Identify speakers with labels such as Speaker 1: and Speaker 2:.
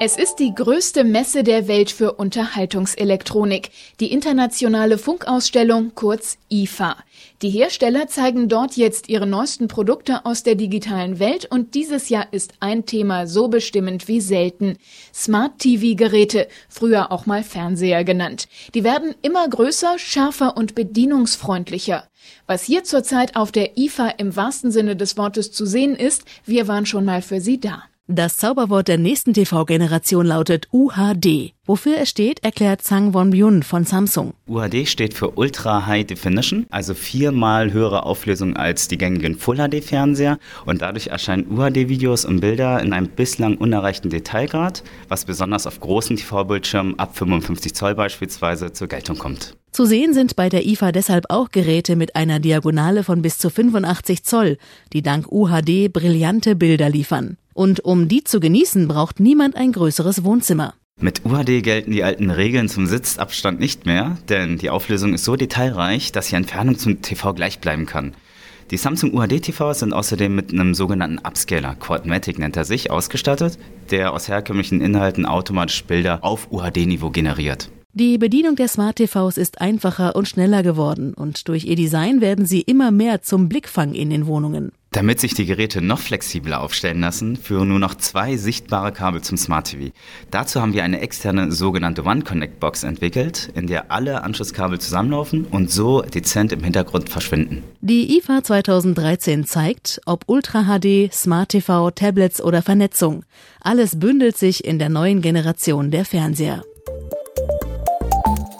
Speaker 1: Es ist die größte Messe der Welt für Unterhaltungselektronik, die internationale Funkausstellung kurz IFA. Die Hersteller zeigen dort jetzt ihre neuesten Produkte aus der digitalen Welt und dieses Jahr ist ein Thema so bestimmend wie selten. Smart TV-Geräte, früher auch mal Fernseher genannt. Die werden immer größer, schärfer und bedienungsfreundlicher. Was hier zurzeit auf der IFA im wahrsten Sinne des Wortes zu sehen ist, wir waren schon mal für Sie da.
Speaker 2: Das Zauberwort der nächsten TV-Generation lautet UHD. Wofür es steht, erklärt Zhang Won-byun von Samsung.
Speaker 3: UHD steht für Ultra High Definition, also viermal höhere Auflösung als die gängigen Full HD Fernseher und dadurch erscheinen UHD Videos und Bilder in einem bislang unerreichten Detailgrad, was besonders auf großen TV-Bildschirmen ab 55 Zoll beispielsweise zur Geltung kommt.
Speaker 2: Zu sehen sind bei der IFA deshalb auch Geräte mit einer Diagonale von bis zu 85 Zoll, die dank UHD brillante Bilder liefern. Und um die zu genießen, braucht niemand ein größeres Wohnzimmer.
Speaker 3: Mit UHD gelten die alten Regeln zum Sitzabstand nicht mehr, denn die Auflösung ist so detailreich, dass die Entfernung zum TV gleich bleiben kann. Die Samsung UHD TVs sind außerdem mit einem sogenannten Upscaler, Quadmatic nennt er sich, ausgestattet, der aus herkömmlichen Inhalten automatisch Bilder auf UHD-Niveau generiert.
Speaker 2: Die Bedienung der Smart TVs ist einfacher und schneller geworden und durch ihr Design werden sie immer mehr zum Blickfang in den Wohnungen.
Speaker 3: Damit sich die Geräte noch flexibler aufstellen lassen, führen nur noch zwei sichtbare Kabel zum Smart TV. Dazu haben wir eine externe sogenannte One Connect Box entwickelt, in der alle Anschlusskabel zusammenlaufen und so dezent im Hintergrund verschwinden.
Speaker 2: Die IFA 2013 zeigt, ob Ultra HD, Smart TV, Tablets oder Vernetzung. Alles bündelt sich in der neuen Generation der Fernseher.